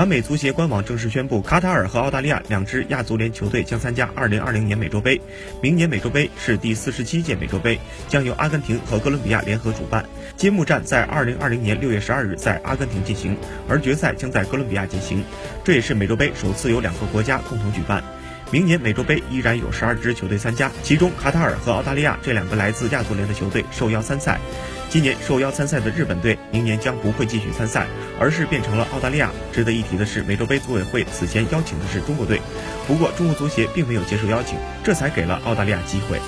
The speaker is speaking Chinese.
南美足协官网正式宣布，卡塔尔和澳大利亚两支亚足联球队将参加2020年美洲杯。明年美洲杯是第四十七届美洲杯，将由阿根廷和哥伦比亚联合主办。揭幕战在2020年6月12日在阿根廷进行，而决赛将在哥伦比亚进行。这也是美洲杯首次由两个国家共同举办。明年美洲杯依然有十二支球队参加，其中卡塔尔和澳大利亚这两个来自亚足联的球队受邀参赛。今年受邀参赛的日本队，明年将不会继续参赛，而是变成了澳大利亚。值得一提的是，美洲杯组委会此前邀请的是中国队，不过中国足协并没有接受邀请，这才给了澳大利亚机会。